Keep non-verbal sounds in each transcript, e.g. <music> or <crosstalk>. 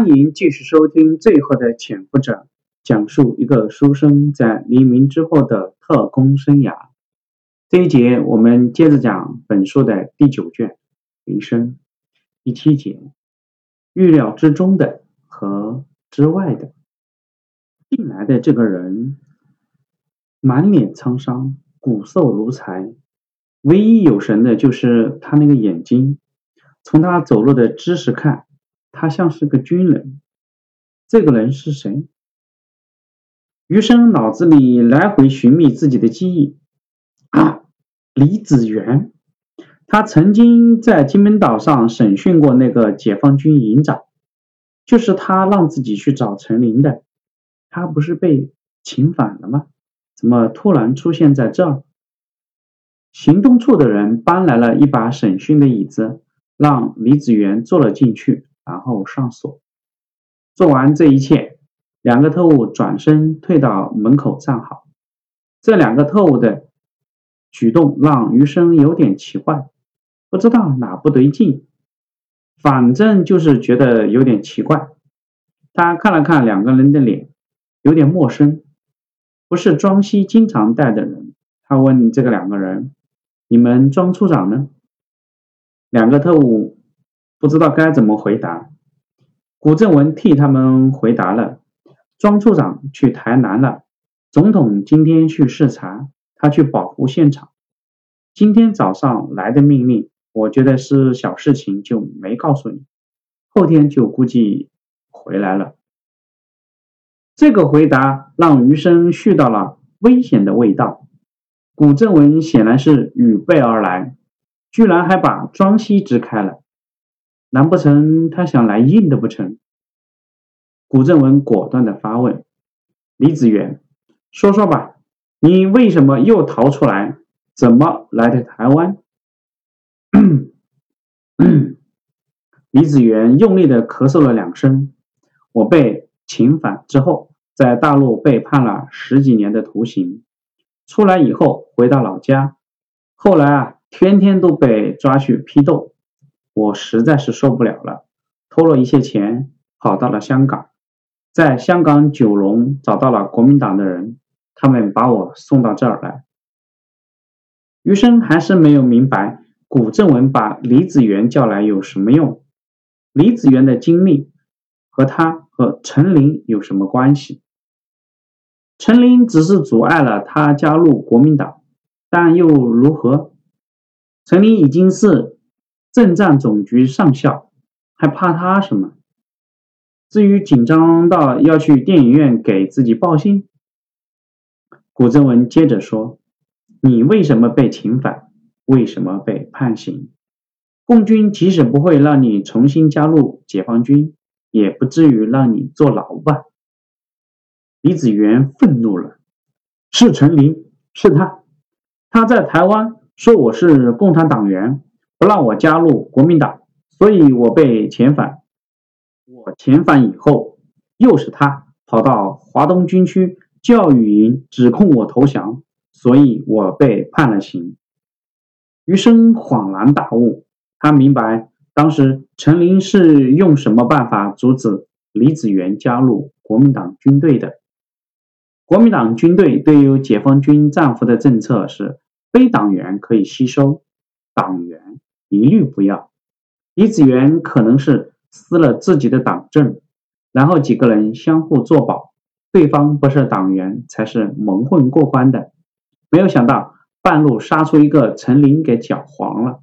欢迎继续收听《最后的潜伏者》，讲述一个书生在黎明之后的特工生涯。这一节我们接着讲本书的第九卷《余生》第七节：预料之中的和之外的。进来的这个人满脸沧桑，骨瘦如柴，唯一有神的就是他那个眼睛。从他走路的姿势看。他像是个军人，这个人是谁？余生脑子里来回寻觅自己的记忆。啊，李子元，他曾经在金门岛上审讯过那个解放军营长，就是他让自己去找陈林的。他不是被遣返了吗？怎么突然出现在这儿？行动处的人搬来了一把审讯的椅子，让李子元坐了进去。然后上锁，做完这一切，两个特务转身退到门口站好。这两个特务的举动让余生有点奇怪，不知道哪不对劲，反正就是觉得有点奇怪。他看了看两个人的脸，有点陌生，不是庄西经常带的人。他问这个两个人：“你们庄处长呢？”两个特务。不知道该怎么回答，古正文替他们回答了。庄处长去台南了，总统今天去视察，他去保护现场。今天早上来的命令，我觉得是小事情，就没告诉你。后天就估计回来了。这个回答让余生嗅到了危险的味道。古正文显然是预备而来，居然还把庄西支开了。难不成他想来硬的不成？古正文果断的发问：“李子元，说说吧，你为什么又逃出来？怎么来的台湾？” <clears throat> 李子元用力的咳嗽了两声：“我被遣返之后，在大陆被判了十几年的徒刑，出来以后回到老家，后来啊，天天都被抓去批斗。”我实在是受不了了，偷了一些钱，跑到了香港，在香港九龙找到了国民党的人，他们把我送到这儿来。余生还是没有明白，古正文把李子元叫来有什么用？李子元的经历和他和陈林有什么关系？陈林只是阻碍了他加入国民党，但又如何？陈林已经是。政战总局上校还怕他什么？至于紧张到要去电影院给自己报信，古正文接着说：“你为什么被遣返？为什么被判刑？共军即使不会让你重新加入解放军，也不至于让你坐牢吧？”李子元愤怒了：“是陈林，是他，他在台湾说我是共产党员。”不让我加入国民党，所以我被遣返。我遣返以后，又是他跑到华东军区教育营指控我投降，所以我被判了刑。余生恍然大悟，他明白当时陈林是用什么办法阻止李子元加入国民党军队的。国民党军队对于解放军战俘的政策是：非党员可以吸收，党员。一律不要。李子元可能是撕了自己的党证，然后几个人相互作保，对方不是党员才是蒙混过关的。没有想到半路杀出一个陈林给搅黄了。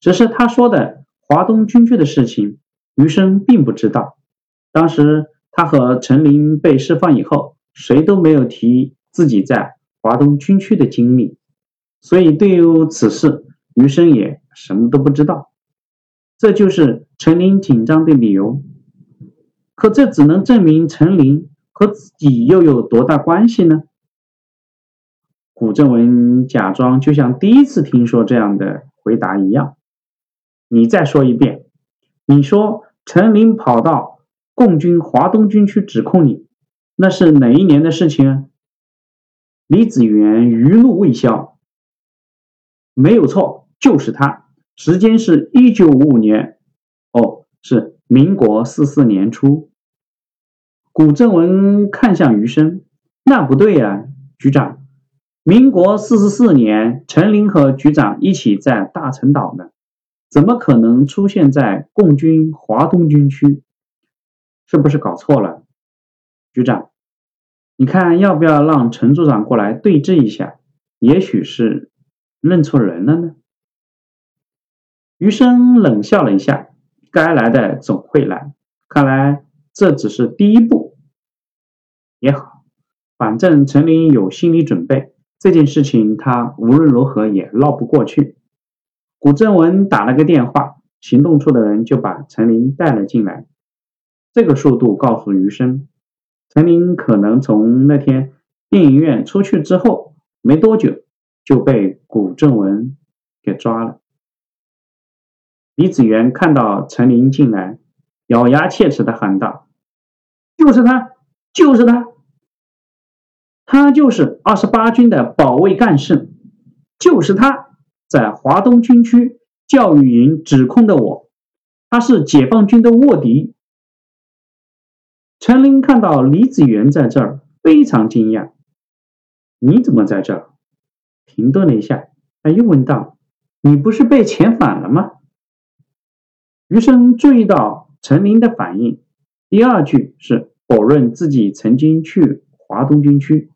只是他说的华东军区的事情，余生并不知道。当时他和陈林被释放以后，谁都没有提自己在华东军区的经历，所以对于此事，余生也。什么都不知道，这就是陈林紧张的理由。可这只能证明陈林和自己又有多大关系呢？古正文假装就像第一次听说这样的回答一样。你再说一遍，你说陈林跑到共军华东军区指控你，那是哪一年的事情？李子元余怒未消，没有错，就是他。时间是一九五五年，哦，是民国四四年初。古正文看向余生，那不对呀，局长。民国四十四年，陈林和局长一起在大陈岛呢，怎么可能出现在共军华东军区？是不是搞错了，局长？你看要不要让陈组长过来对质一下？也许是认错人了呢。余生冷笑了一下，该来的总会来，看来这只是第一步。也好，反正陈林有心理准备。这件事情他无论如何也绕不过去。古正文打了个电话，行动处的人就把陈林带了进来。这个速度告诉余生，陈林可能从那天电影院出去之后没多久就被古正文给抓了。李子元看到陈林进来，咬牙切齿的喊道：“就是他，就是他！”他就是二十八军的保卫干事，就是他在华东军区教育营指控的我，他是解放军的卧底。陈林看到李子元在这儿，非常惊讶：“你怎么在这儿？”停顿了一下，他又问道：“你不是被遣返了吗？”余生注意到陈林的反应，第二句是否认自己曾经去华东军区。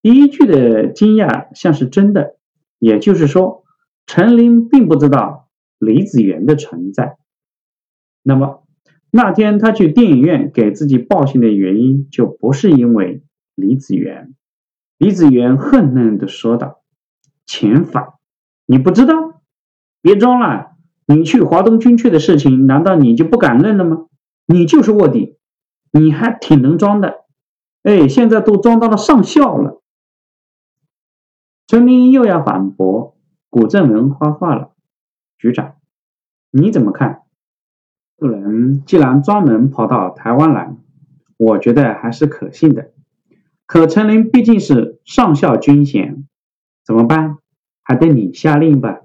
第一句的惊讶像是真的，也就是说，陈林并不知道李子源的存在。那么那天他去电影院给自己报信的原因，就不是因为李子源。李子源恨恨地说道：“遣返，你不知道？别装了！你去华东军区的事情，难道你就不敢认了吗？你就是卧底，你还挺能装的。哎，现在都装到了上校了。”陈林又要反驳，古正文发话了：“局长，你怎么看？这人既然专门跑到台湾来，我觉得还是可信的。可陈林毕竟是上校军衔，怎么办？还得你下令吧。”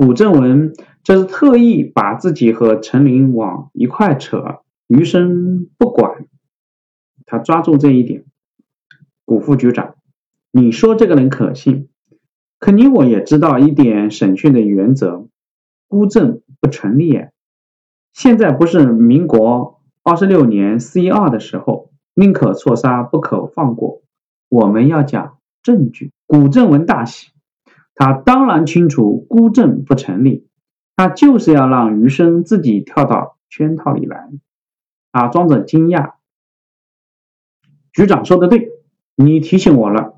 古正文这是特意把自己和陈林往一块扯，余生不管，他抓住这一点。古副局长。你说这个人可信，可你我也知道一点审讯的原则，孤证不成立啊。现在不是民国二十六年四一二的时候，宁可错杀不可放过，我们要讲证据。古正文大喜，他当然清楚孤证不成立，他就是要让余生自己跳到圈套里来。他装着惊讶，局长说的对，你提醒我了。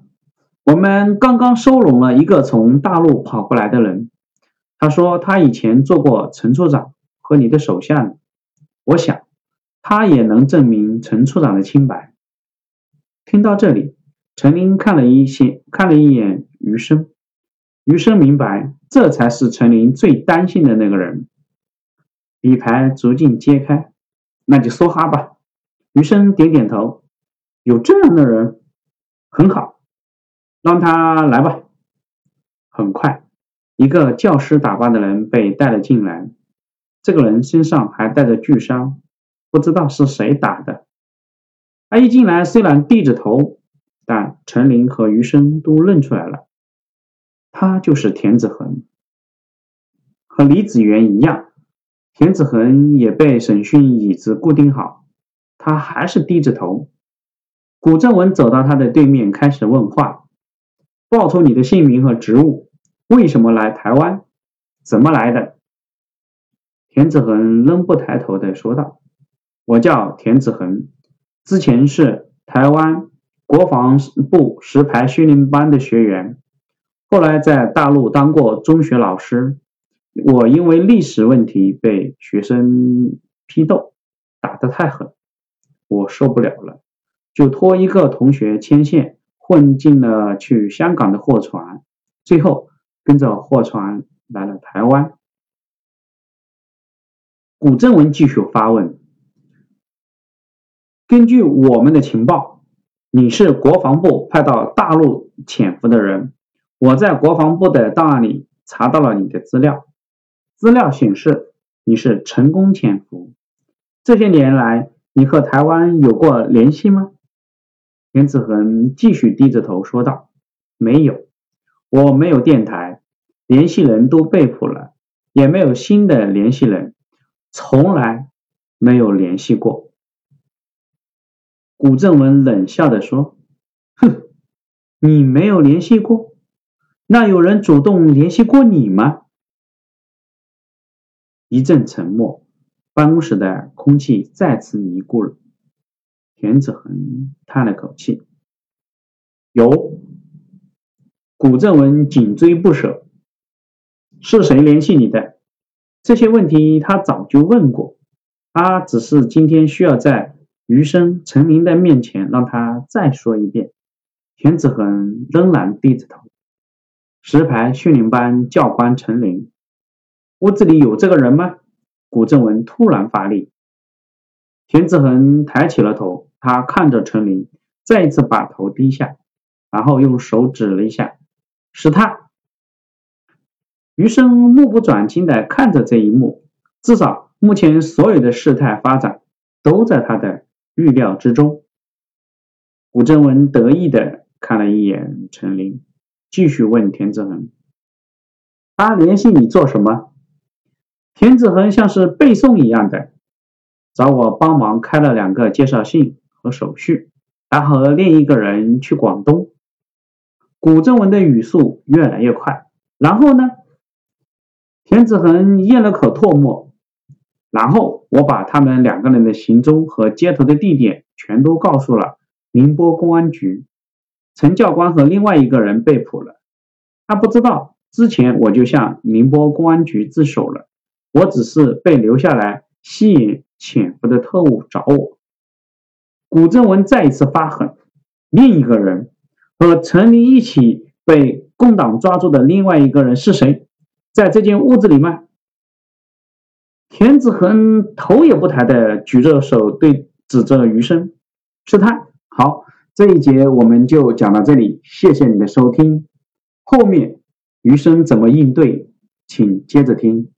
我们刚刚收拢了一个从大陆跑过来的人，他说他以前做过陈处长和你的手下呢。我想他也能证明陈处长的清白。听到这里，陈林看了一些，看了一眼余生，余生明白这才是陈林最担心的那个人。底牌逐渐揭开，那就梭哈吧。余生点点头，有这样的人，很好。让他来吧。很快，一个教师打扮的人被带了进来。这个人身上还带着巨伤，不知道是谁打的。他一进来，虽然低着头，但陈林和余生都认出来了，他就是田子恒。和李子元一样，田子恒也被审讯椅子固定好，他还是低着头。古正文走到他的对面，开始问话。报出你的姓名和职务，为什么来台湾？怎么来的？田子恒仍不抬头的说道：“我叫田子恒，之前是台湾国防部石牌训练班的学员，后来在大陆当过中学老师。我因为历史问题被学生批斗，打得太狠，我受不了了，就托一个同学牵线。”混进了去香港的货船，最后跟着货船来了台湾。古正文继续发问：根据我们的情报，你是国防部派到大陆潜伏的人。我在国防部的档案里查到了你的资料，资料显示你是成功潜伏，这些年来，你和台湾有过联系吗？田子恒继续低着头说道：“没有，我没有电台，联系人都被捕了，也没有新的联系人，从来没有联系过。”古正文冷笑地说：“哼，你没有联系过？那有人主动联系过你吗？”一阵沉默，办公室的空气再次凝固了。田子恒叹了口气：“有。”古正文紧追不舍：“是谁联系你的？”这些问题他早就问过，他只是今天需要在余生、陈林的面前让他再说一遍。田子恒仍然低着头。石牌训练班教官陈林，屋子里有这个人吗？古正文突然发力。田子恒抬起了头。他看着陈林，再一次把头低下，然后用手指了一下，是他。余生目不转睛地看着这一幕，至少目前所有的事态发展都在他的预料之中。古正文得意地看了一眼陈林，继续问田子恒：“他联系你做什么？”田子恒像是背诵一样的，找我帮忙开了两个介绍信。和手续，他和另一个人去广东。古正文的语速越来越快。然后呢？田子恒咽了口唾沫。然后我把他们两个人的行踪和接头的地点全都告诉了宁波公安局。陈教官和另外一个人被捕了。他不知道，之前我就向宁波公安局自首了。我只是被留下来吸引潜伏的特务找我。古正文再一次发狠，另一个人和陈林一起被共党抓住的另外一个人是谁？在这间屋子里吗？田子恒头也不抬的举着手对指着余生，是他。好，这一节我们就讲到这里，谢谢你的收听。后面余生怎么应对，请接着听。